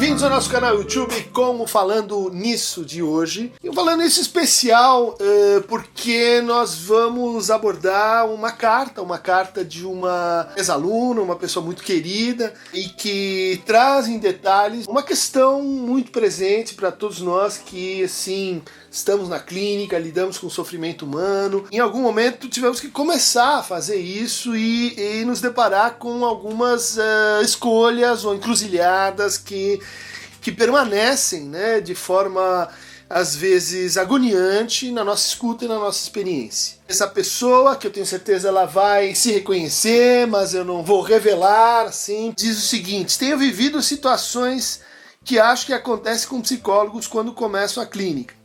Bem-vindos ao nosso canal YouTube Como Falando Nisso de hoje. E falando isso especial uh, porque nós vamos abordar uma carta, uma carta de uma ex-aluna, uma pessoa muito querida e que traz em detalhes uma questão muito presente para todos nós que, assim, estamos na clínica, lidamos com o sofrimento humano. Em algum momento tivemos que começar a fazer isso e, e nos deparar com algumas uh, escolhas ou encruzilhadas que, que permanecem né, de forma às vezes agoniante na nossa escuta e na nossa experiência. Essa pessoa, que eu tenho certeza ela vai se reconhecer, mas eu não vou revelar, assim, diz o seguinte: tenho vivido situações que acho que acontece com psicólogos quando começam a clínica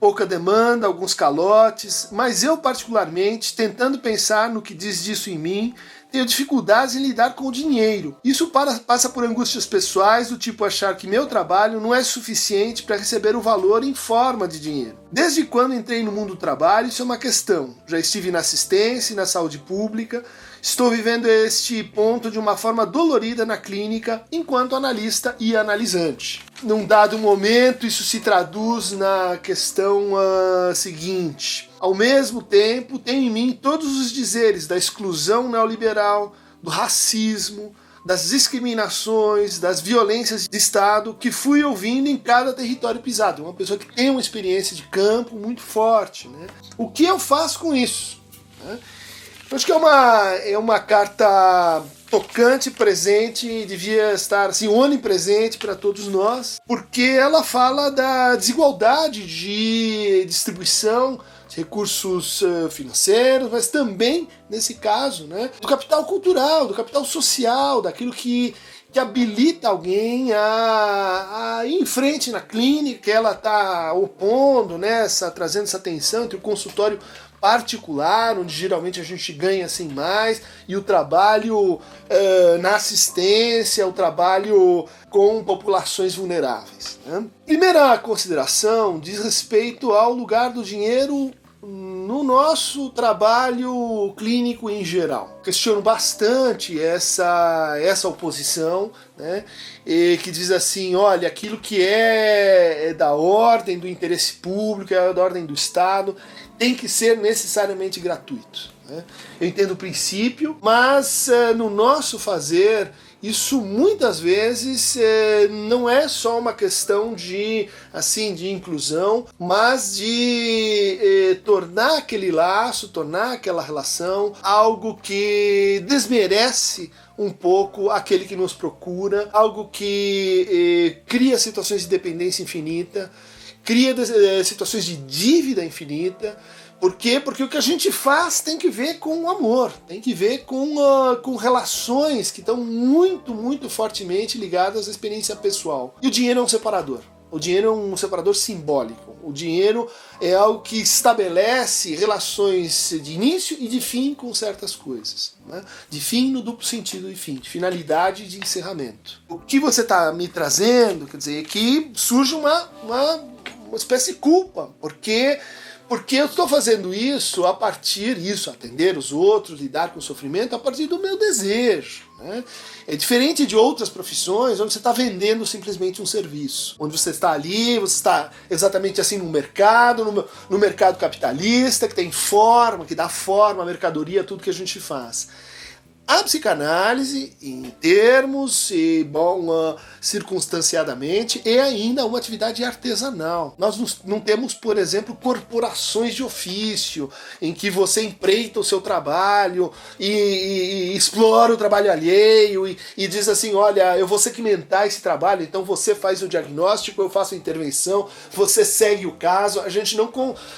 pouca demanda, alguns calotes, mas eu, particularmente, tentando pensar no que diz disso em mim, tenho dificuldades em lidar com o dinheiro. Isso para, passa por angústias pessoais, do tipo achar que meu trabalho não é suficiente para receber o valor em forma de dinheiro. Desde quando entrei no mundo do trabalho, isso é uma questão. Já estive na assistência e na saúde pública, Estou vivendo este ponto de uma forma dolorida na clínica enquanto analista e analisante. Num dado momento, isso se traduz na questão uh, seguinte: ao mesmo tempo, tenho em mim todos os dizeres da exclusão neoliberal, do racismo, das discriminações, das violências de Estado que fui ouvindo em cada território pisado. Uma pessoa que tem uma experiência de campo muito forte. Né? O que eu faço com isso? Né? Acho que é uma, é uma carta tocante, presente, devia estar assim, onipresente para todos nós, porque ela fala da desigualdade de distribuição recursos uh, financeiros, mas também, nesse caso, né, do capital cultural, do capital social, daquilo que, que habilita alguém a, a ir em frente na clínica, ela está opondo, né, essa, trazendo essa tensão entre o consultório particular, onde geralmente a gente ganha assim mais, e o trabalho uh, na assistência, o trabalho com populações vulneráveis. Né? Primeira consideração diz respeito ao lugar do dinheiro no nosso trabalho clínico em geral. Questiono bastante essa, essa oposição, né, que diz assim: olha, aquilo que é, é da ordem do interesse público, é da ordem do Estado, tem que ser necessariamente gratuito. Né? Eu entendo o princípio, mas uh, no nosso fazer isso muitas vezes é, não é só uma questão de assim de inclusão, mas de é, tornar aquele laço, tornar aquela relação algo que desmerece um pouco aquele que nos procura, algo que é, cria situações de dependência infinita, cria situações de dívida infinita por quê? Porque o que a gente faz tem que ver com o amor, tem que ver com, uh, com relações que estão muito, muito fortemente ligadas à experiência pessoal. E o dinheiro é um separador. O dinheiro é um separador simbólico. O dinheiro é algo que estabelece relações de início e de fim com certas coisas. Né? De fim no duplo sentido de fim, de finalidade e de encerramento. O que você está me trazendo, quer dizer, é que surge uma, uma, uma espécie de culpa, porque porque eu estou fazendo isso a partir, isso, atender os outros, lidar com o sofrimento, a partir do meu desejo. Né? É diferente de outras profissões onde você está vendendo simplesmente um serviço. Onde você está ali, você está exatamente assim no mercado, no, no mercado capitalista, que tem forma, que dá forma à mercadoria, tudo que a gente faz. A psicanálise, em termos e bom, uh, circunstanciadamente, é ainda uma atividade artesanal. Nós não temos, por exemplo, corporações de ofício em que você empreita o seu trabalho e, e, e explora o trabalho alheio e, e, diz assim: olha, eu vou segmentar esse trabalho, então você faz o diagnóstico, eu faço a intervenção, você segue o caso. A gente não,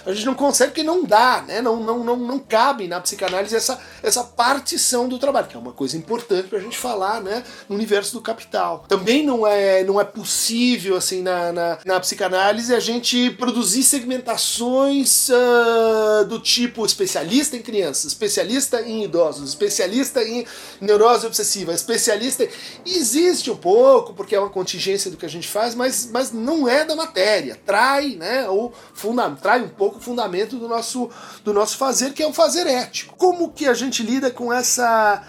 a gente não consegue porque não dá, né? não, não, não, não cabe na psicanálise essa, essa partição do trabalho que é uma coisa importante para a gente falar né, no universo do capital. Também não é, não é possível, assim, na, na, na psicanálise, a gente produzir segmentações uh, do tipo especialista em crianças, especialista em idosos, especialista em neurose obsessiva, especialista. Existe um pouco, porque é uma contingência do que a gente faz, mas, mas não é da matéria. Trai, né, ou funda, trai um pouco o fundamento do nosso, do nosso fazer, que é um fazer ético. Como que a gente lida com essa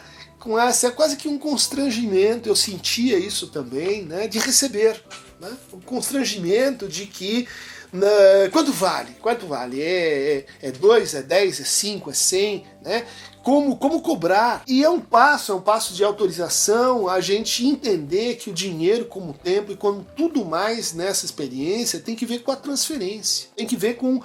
com essa, é quase que um constrangimento, eu sentia isso também, né, de receber. Né? Um constrangimento de que na, quanto vale? Quanto vale? É 2, é 10, é 5, é 100, é né? Como, como cobrar? E é um passo, é um passo de autorização a gente entender que o dinheiro, como tempo e como tudo mais nessa experiência, tem que ver com a transferência, tem que ver com,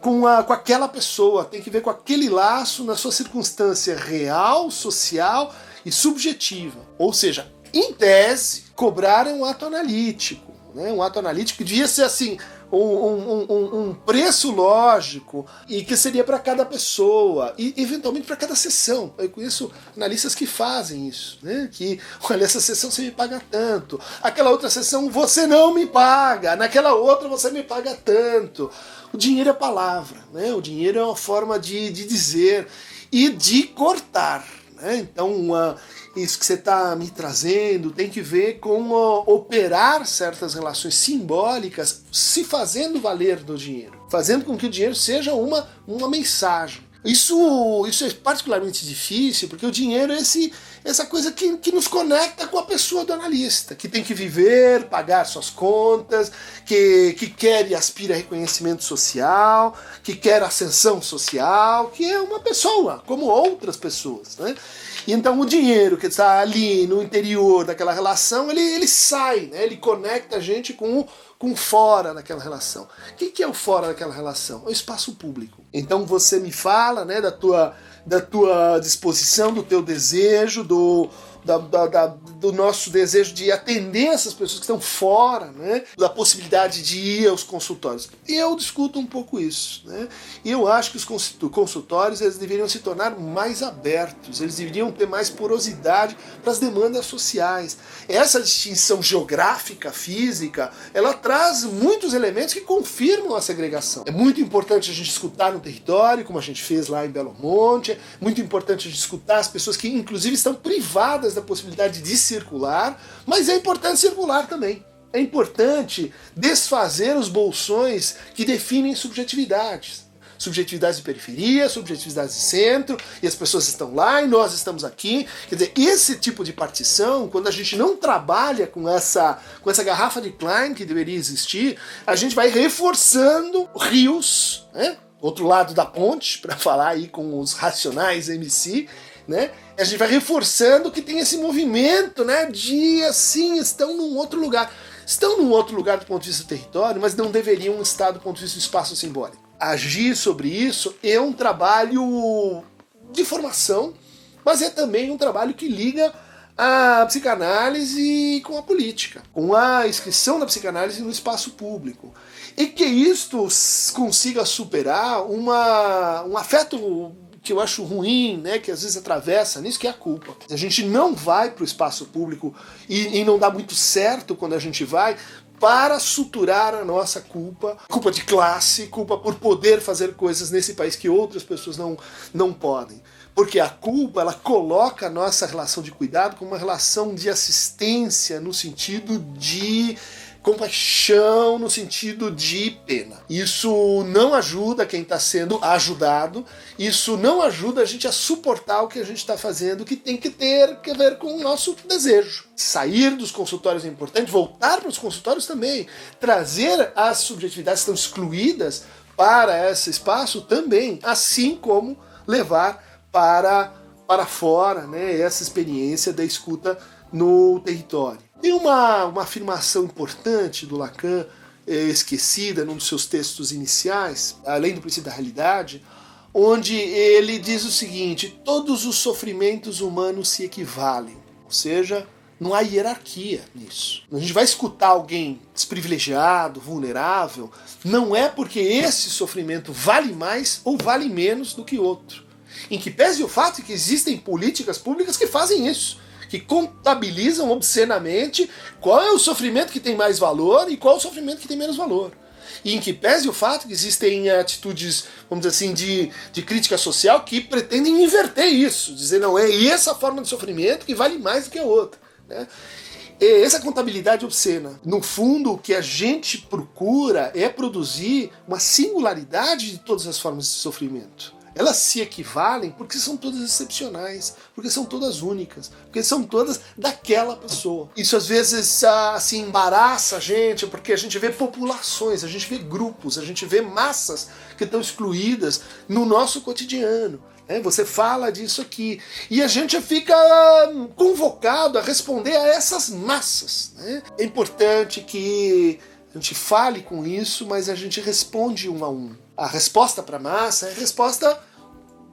com, a, com aquela pessoa, tem que ver com aquele laço na sua circunstância real, social e subjetiva. Ou seja, em tese, cobrar é um ato analítico. Né? Um ato analítico que devia ser assim, um, um, um, preço lógico e que seria para cada pessoa e eventualmente para cada sessão. Eu conheço analistas que fazem isso, né? Que olha essa sessão você me paga tanto, aquela outra sessão você não me paga, naquela outra você me paga tanto. O dinheiro é palavra, né? O dinheiro é uma forma de, de dizer e de cortar. Né? Então, isso que você está me trazendo tem que ver com operar certas relações simbólicas se fazendo valer do dinheiro, fazendo com que o dinheiro seja uma, uma mensagem. Isso, isso é particularmente difícil porque o dinheiro é esse, essa coisa que, que nos conecta com a pessoa do analista, que tem que viver, pagar suas contas, que, que quer e aspira a reconhecimento social, que quer ascensão social, que é uma pessoa, como outras pessoas. Né? E então o dinheiro que está ali no interior daquela relação, ele, ele sai, né? ele conecta a gente com o com fora daquela relação. O que, que é o fora daquela relação? É o espaço público. Então você me fala né, da, tua, da tua disposição, do teu desejo, do, da, da, da, do nosso desejo de atender essas pessoas que estão fora, né? da possibilidade de ir aos consultórios. E eu discuto um pouco isso. Né? E eu acho que os consultórios eles deveriam se tornar mais abertos, eles deveriam ter mais porosidade para as demandas sociais. Essa distinção geográfica, física, ela traz muitos elementos que confirmam a segregação. É muito importante a gente escutar no território, como a gente fez lá em Belo Monte, é muito importante a gente escutar as pessoas que, inclusive, estão privadas da possibilidade de circular, mas é importante circular também. É importante desfazer os bolsões que definem subjetividades. Subjetividades de periferia, subjetividades de centro, e as pessoas estão lá e nós estamos aqui. Quer dizer, esse tipo de partição, quando a gente não trabalha com essa, com essa garrafa de Klein que deveria existir, a gente vai reforçando rios, né? outro lado da ponte, para falar aí com os racionais MC, né? A gente vai reforçando que tem esse movimento, né? De assim, estão num outro lugar. Estão num outro lugar do ponto de vista do território, mas não deveriam estar do ponto de vista do espaço simbólico. Agir sobre isso é um trabalho de formação, mas é também um trabalho que liga a psicanálise com a política, com a inscrição da psicanálise no espaço público. E que isto consiga superar uma, um afeto que eu acho ruim, né, que às vezes atravessa nisso, que é a culpa. A gente não vai para o espaço público e, e não dá muito certo quando a gente vai para suturar a nossa culpa, culpa de classe, culpa por poder fazer coisas nesse país que outras pessoas não, não podem. Porque a culpa, ela coloca a nossa relação de cuidado como uma relação de assistência no sentido de compaixão no sentido de pena. Isso não ajuda quem está sendo ajudado, isso não ajuda a gente a suportar o que a gente está fazendo, que tem que ter a ver com o nosso desejo. Sair dos consultórios é importante, voltar para os consultórios também, trazer as subjetividades que estão excluídas para esse espaço também, assim como levar para, para fora né, essa experiência da escuta no território. Tem uma, uma afirmação importante do Lacan, é, esquecida num dos seus textos iniciais, além do princípio da realidade, onde ele diz o seguinte: todos os sofrimentos humanos se equivalem, ou seja, não há hierarquia nisso. A gente vai escutar alguém desprivilegiado, vulnerável, não é porque esse sofrimento vale mais ou vale menos do que outro. Em que pese o fato de que existem políticas públicas que fazem isso que contabilizam obscenamente qual é o sofrimento que tem mais valor e qual é o sofrimento que tem menos valor. E em que pese o fato que existem atitudes, vamos dizer assim, de, de crítica social que pretendem inverter isso, dizer não, é essa forma de sofrimento que vale mais do que a outra. Né? essa contabilidade obscena. No fundo, o que a gente procura é produzir uma singularidade de todas as formas de sofrimento. Elas se equivalem porque são todas excepcionais, porque são todas únicas, porque são todas daquela pessoa. Isso às vezes assim embaraça a gente, porque a gente vê populações, a gente vê grupos, a gente vê massas que estão excluídas no nosso cotidiano. Né? Você fala disso aqui. E a gente fica convocado a responder a essas massas. Né? É importante que a gente fale com isso, mas a gente responde um a um. A resposta para a massa é resposta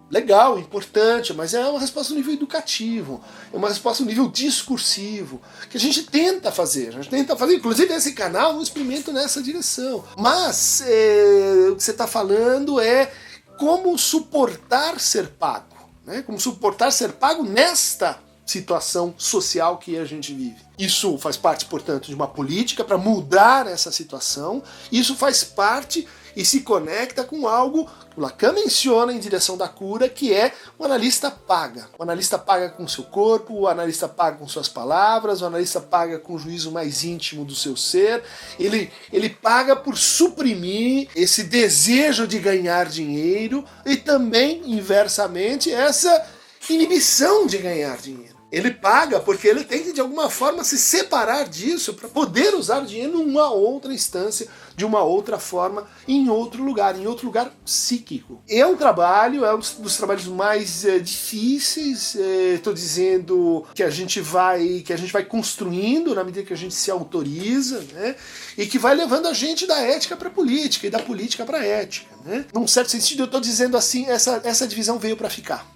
legal, importante, mas é uma resposta no nível educativo, é uma resposta no nível discursivo, que a gente tenta fazer, a gente tenta fazer, inclusive esse canal um experimento nessa direção. Mas é, o que você está falando é como suportar ser pago, né? como suportar ser pago nesta situação social que a gente vive. Isso faz parte, portanto, de uma política para mudar essa situação. Isso faz parte e se conecta com algo que o Lacan menciona em direção da cura, que é o analista paga. O analista paga com seu corpo, o analista paga com suas palavras, o analista paga com o juízo mais íntimo do seu ser. Ele, ele paga por suprimir esse desejo de ganhar dinheiro e também, inversamente, essa inibição de ganhar dinheiro. Ele paga porque ele tem que de alguma forma se separar disso para poder usar o dinheiro numa outra instância, de uma outra forma, em outro lugar, em outro lugar psíquico. É um trabalho, é um dos trabalhos mais é, difíceis. Estou é, dizendo que a gente vai, que a gente vai construindo na medida que a gente se autoriza, né? E que vai levando a gente da ética para política e da política para ética, né? Num certo sentido, eu estou dizendo assim, essa essa divisão veio para ficar.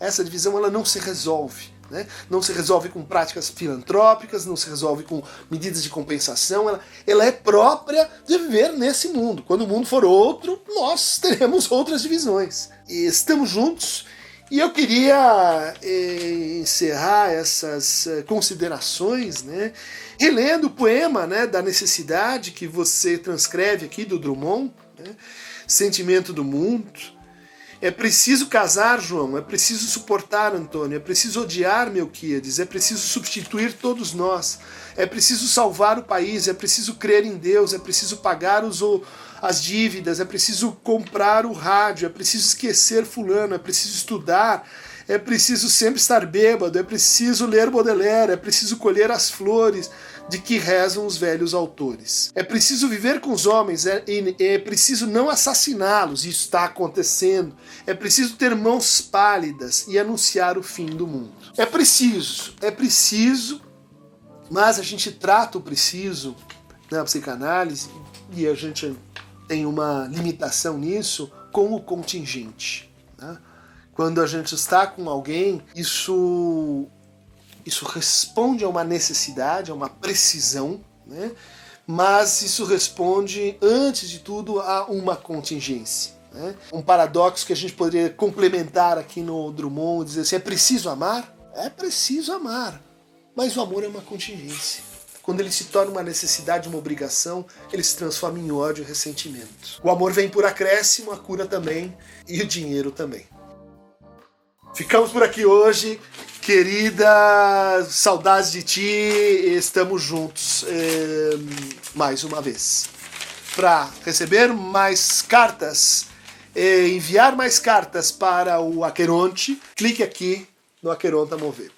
Essa divisão ela não se resolve né? Não se resolve com práticas filantrópicas, não se resolve com medidas de compensação, ela, ela é própria de viver nesse mundo. Quando o mundo for outro, nós teremos outras divisões. E estamos juntos e eu queria eh, encerrar essas eh, considerações, né, relendo o poema né, da necessidade que você transcreve aqui do Drummond, né, Sentimento do Mundo. É preciso casar, João, é preciso suportar, Antônio, é preciso odiar Melquíades, é preciso substituir todos nós, é preciso salvar o país, é preciso crer em Deus, é preciso pagar os, as dívidas, é preciso comprar o rádio, é preciso esquecer Fulano, é preciso estudar, é preciso sempre estar bêbado, é preciso ler Baudelaire, é preciso colher as flores de que rezam os velhos autores. É preciso viver com os homens, é, é preciso não assassiná-los, isso está acontecendo. É preciso ter mãos pálidas e anunciar o fim do mundo. É preciso, é preciso, mas a gente trata o preciso na psicanálise e a gente tem uma limitação nisso com o contingente. Né? Quando a gente está com alguém, isso isso responde a uma necessidade, a uma precisão, né? mas isso responde, antes de tudo, a uma contingência. Né? Um paradoxo que a gente poderia complementar aqui no Drummond, dizer assim, é preciso amar? É preciso amar, mas o amor é uma contingência. Quando ele se torna uma necessidade, uma obrigação, ele se transforma em ódio e ressentimento. O amor vem por acréscimo, a cura também, e o dinheiro também. Ficamos por aqui hoje. Querida, saudades de ti, estamos juntos eh, mais uma vez. Para receber mais cartas, eh, enviar mais cartas para o Aqueronte, clique aqui no Aqueronta Mover.